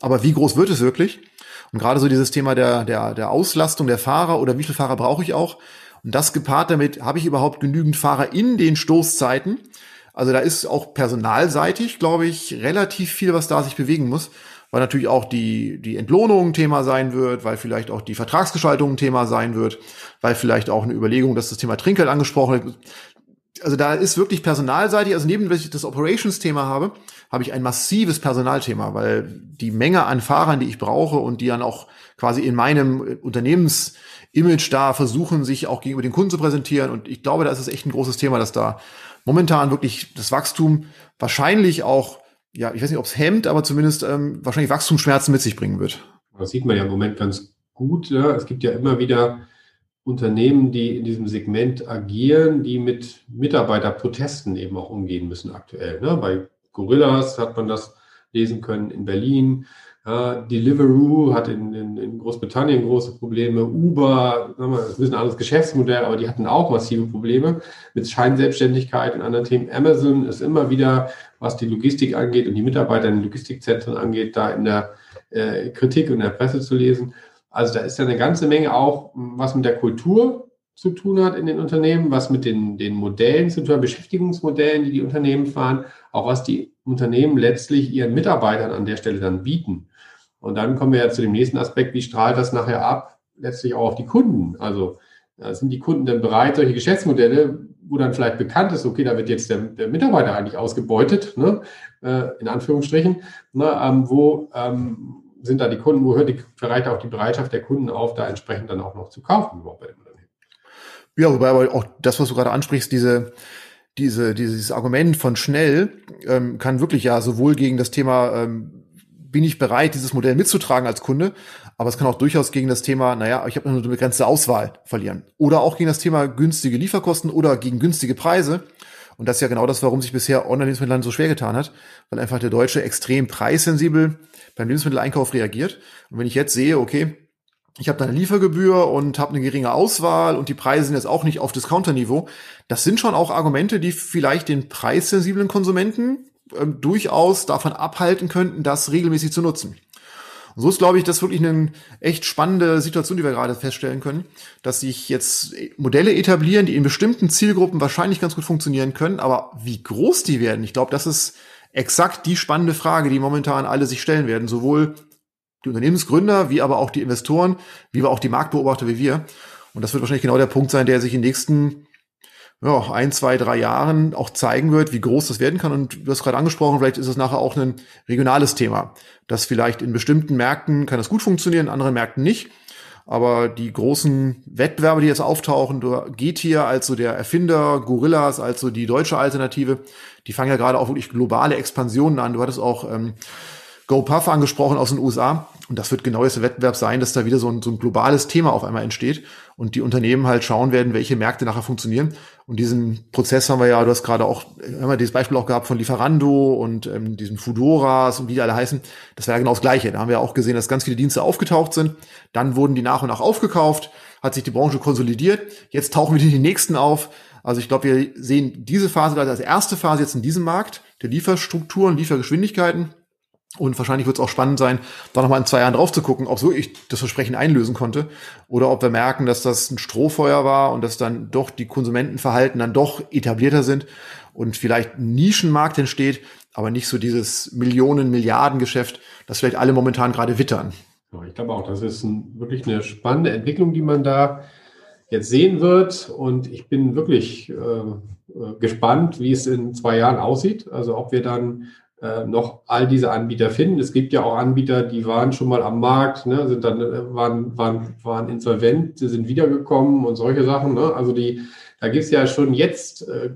Aber wie groß wird es wirklich? Und gerade so dieses Thema der, der, der Auslastung der Fahrer oder wie viele Fahrer brauche ich auch? Und das gepaart damit, habe ich überhaupt genügend Fahrer in den Stoßzeiten? Also da ist auch personalseitig, glaube ich, relativ viel, was da sich bewegen muss weil natürlich auch die, die Entlohnung ein Thema sein wird, weil vielleicht auch die Vertragsgestaltung ein Thema sein wird, weil vielleicht auch eine Überlegung, dass das Thema Trinkgeld angesprochen wird. Also da ist wirklich personalseitig, also neben, wenn ich das Operations-Thema habe, habe ich ein massives Personalthema, weil die Menge an Fahrern, die ich brauche und die dann auch quasi in meinem Unternehmensimage da versuchen, sich auch gegenüber den Kunden zu präsentieren. Und ich glaube, da ist es echt ein großes Thema, dass da momentan wirklich das Wachstum wahrscheinlich auch ja, ich weiß nicht, ob es hemmt, aber zumindest ähm, wahrscheinlich Wachstumsschmerzen mit sich bringen wird. Das sieht man ja im Moment ganz gut. Ja. Es gibt ja immer wieder Unternehmen, die in diesem Segment agieren, die mit Mitarbeiterprotesten eben auch umgehen müssen aktuell. Ne? Bei Gorillas hat man das lesen können in Berlin. Ja, Deliveroo hat in, in, in, Großbritannien große Probleme. Uber, das ist ein bisschen anderes Geschäftsmodell, aber die hatten auch massive Probleme mit Scheinselbstständigkeit und anderen Themen. Amazon ist immer wieder, was die Logistik angeht und die Mitarbeiter in den Logistikzentren angeht, da in der äh, Kritik und der Presse zu lesen. Also da ist ja eine ganze Menge auch, was mit der Kultur zu tun hat in den Unternehmen, was mit den, den Modellen zu tun hat, Beschäftigungsmodellen, die die Unternehmen fahren, auch was die Unternehmen letztlich ihren Mitarbeitern an der Stelle dann bieten. Und dann kommen wir ja zu dem nächsten Aspekt, wie strahlt das nachher ab, letztlich auch auf die Kunden. Also sind die Kunden denn bereit, solche Geschäftsmodelle, wo dann vielleicht bekannt ist, okay, da wird jetzt der, der Mitarbeiter eigentlich ausgebeutet, ne, äh, in Anführungsstrichen, ne, ähm, wo ähm, sind da die Kunden, wo hört die, vielleicht auch die Bereitschaft der Kunden auf, da entsprechend dann auch noch zu kaufen überhaupt bei dem Unternehmen? Ja, wobei aber auch das, was du gerade ansprichst, diese, diese, dieses Argument von schnell ähm, kann wirklich ja sowohl gegen das Thema ähm, bin ich bereit, dieses Modell mitzutragen als Kunde. Aber es kann auch durchaus gegen das Thema, naja, ich habe nur eine begrenzte Auswahl verlieren. Oder auch gegen das Thema günstige Lieferkosten oder gegen günstige Preise. Und das ist ja genau das, warum sich bisher Online-Lebensmittelhandel so schwer getan hat, weil einfach der Deutsche extrem preissensibel beim Lebensmitteleinkauf reagiert. Und wenn ich jetzt sehe, okay, ich habe da eine Liefergebühr und habe eine geringe Auswahl und die Preise sind jetzt auch nicht auf Discounter-Niveau, das sind schon auch Argumente, die vielleicht den preissensiblen Konsumenten ähm, durchaus davon abhalten könnten, das regelmäßig zu nutzen. Und so ist, glaube ich, das wirklich eine echt spannende Situation, die wir gerade feststellen können, dass sich jetzt Modelle etablieren, die in bestimmten Zielgruppen wahrscheinlich ganz gut funktionieren können, aber wie groß die werden, ich glaube, das ist exakt die spannende Frage, die momentan alle sich stellen werden, sowohl die Unternehmensgründer, wie aber auch die Investoren, wie aber auch die Marktbeobachter wie wir. Und das wird wahrscheinlich genau der Punkt sein, der sich in den nächsten ja, ein, zwei, drei Jahren auch zeigen wird, wie groß das werden kann. Und du hast gerade angesprochen, vielleicht ist es nachher auch ein regionales Thema, das vielleicht in bestimmten Märkten kann das gut funktionieren, in anderen Märkten nicht. Aber die großen Wettbewerbe, die jetzt auftauchen, geht hier also der Erfinder, Gorillas, also die deutsche Alternative, die fangen ja gerade auch wirklich globale Expansionen an. Du hattest auch ähm, GoPuff angesprochen aus den USA. Und das wird genau der Wettbewerb sein, dass da wieder so ein, so ein globales Thema auf einmal entsteht und die Unternehmen halt schauen werden, welche Märkte nachher funktionieren. Und diesen Prozess haben wir ja, du hast gerade auch, haben wir dieses Beispiel auch gehabt von Lieferando und ähm, diesen Fudoras und wie die alle heißen. Das war ja genau das Gleiche. Da haben wir auch gesehen, dass ganz viele Dienste aufgetaucht sind. Dann wurden die nach und nach aufgekauft, hat sich die Branche konsolidiert. Jetzt tauchen wieder die nächsten auf. Also ich glaube, wir sehen diese Phase als erste Phase jetzt in diesem Markt der Lieferstrukturen, Liefergeschwindigkeiten. Und wahrscheinlich wird es auch spannend sein, da nochmal in zwei Jahren drauf zu gucken, ob so ich das Versprechen einlösen konnte oder ob wir merken, dass das ein Strohfeuer war und dass dann doch die Konsumentenverhalten dann doch etablierter sind und vielleicht ein Nischenmarkt entsteht, aber nicht so dieses Millionen, Milliarden Geschäft, das vielleicht alle momentan gerade wittern. Ich glaube auch, das ist ein, wirklich eine spannende Entwicklung, die man da jetzt sehen wird. Und ich bin wirklich äh, äh gespannt, wie es in zwei Jahren aussieht. Also ob wir dann äh, noch all diese Anbieter finden. Es gibt ja auch Anbieter, die waren schon mal am Markt, ne, sind dann, äh, waren, waren, waren insolvent, sind wiedergekommen und solche Sachen. Ne? Also die, da gibt es ja schon jetzt äh,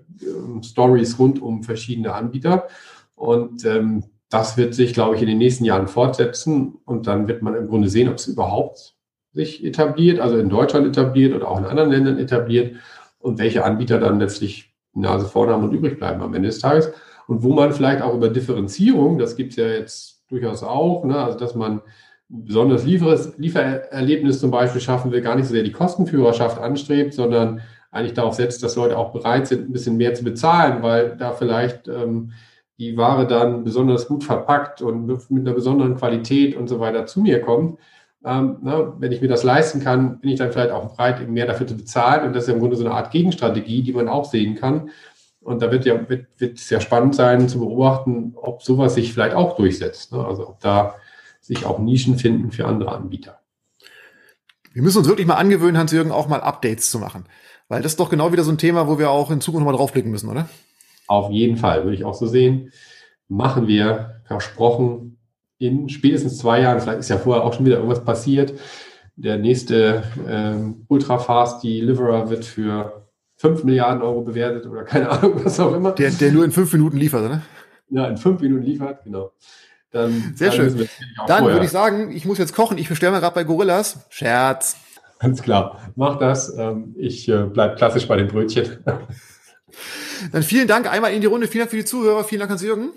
Stories rund um verschiedene Anbieter. Und ähm, das wird sich, glaube ich, in den nächsten Jahren fortsetzen. Und dann wird man im Grunde sehen, ob es überhaupt sich etabliert, also in Deutschland etabliert oder auch in anderen Ländern etabliert und welche Anbieter dann letztlich Nase vorne haben und übrig bleiben am Ende des Tages und wo man vielleicht auch über Differenzierung, das gibt es ja jetzt durchaus auch, ne, also dass man besonders Liefer Liefererlebnis zum Beispiel schaffen will, gar nicht so sehr die Kostenführerschaft anstrebt, sondern eigentlich darauf setzt, dass Leute auch bereit sind, ein bisschen mehr zu bezahlen, weil da vielleicht ähm, die Ware dann besonders gut verpackt und mit einer besonderen Qualität und so weiter zu mir kommt. Ähm, na, wenn ich mir das leisten kann, bin ich dann vielleicht auch bereit, mehr dafür zu bezahlen. Und das ist ja im Grunde so eine Art Gegenstrategie, die man auch sehen kann. Und da wird ja wird, wird sehr spannend sein zu beobachten, ob sowas sich vielleicht auch durchsetzt. Ne? Also ob da sich auch Nischen finden für andere Anbieter. Wir müssen uns wirklich mal angewöhnen, Hans-Jürgen, auch mal Updates zu machen. Weil das ist doch genau wieder so ein Thema, wo wir auch in Zukunft mal draufblicken müssen, oder? Auf jeden Fall, würde ich auch so sehen. Machen wir, versprochen, in spätestens zwei Jahren, vielleicht ist ja vorher auch schon wieder irgendwas passiert. Der nächste ähm, Ultrafast Deliverer wird für 5 Milliarden Euro bewertet oder keine Ahnung, was auch immer. Der, der nur in fünf Minuten liefert, oder? Ja, in fünf Minuten liefert, genau. Dann, Sehr dann schön. Dann würde ich sagen, ich muss jetzt kochen. Ich bestelle mal gerade bei Gorillas. Scherz. Ganz klar. Mach das. Ähm, ich äh, bleib klassisch bei den Brötchen. (laughs) Dann vielen Dank einmal in die Runde. Vielen Dank für die Zuhörer. Vielen Dank, Hans-Jürgen.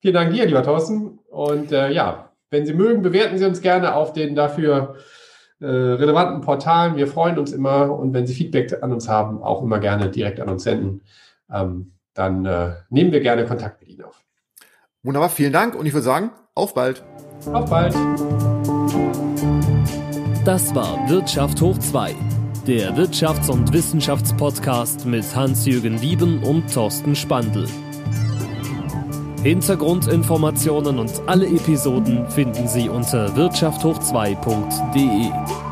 Vielen Dank dir, lieber Thorsten. Und äh, ja, wenn Sie mögen, bewerten Sie uns gerne auf den dafür äh, relevanten Portalen. Wir freuen uns immer und wenn Sie Feedback an uns haben, auch immer gerne direkt an uns senden. Ähm, dann äh, nehmen wir gerne Kontakt mit Ihnen auf. Wunderbar, vielen Dank und ich würde sagen, auf bald. Auf bald. Das war Wirtschaft hoch 2, der Wirtschafts- und Wissenschaftspodcast mit Hans-Jürgen Wieben und Thorsten Spandl. Hintergrundinformationen und alle Episoden finden Sie unter wirtschafthoch2.de.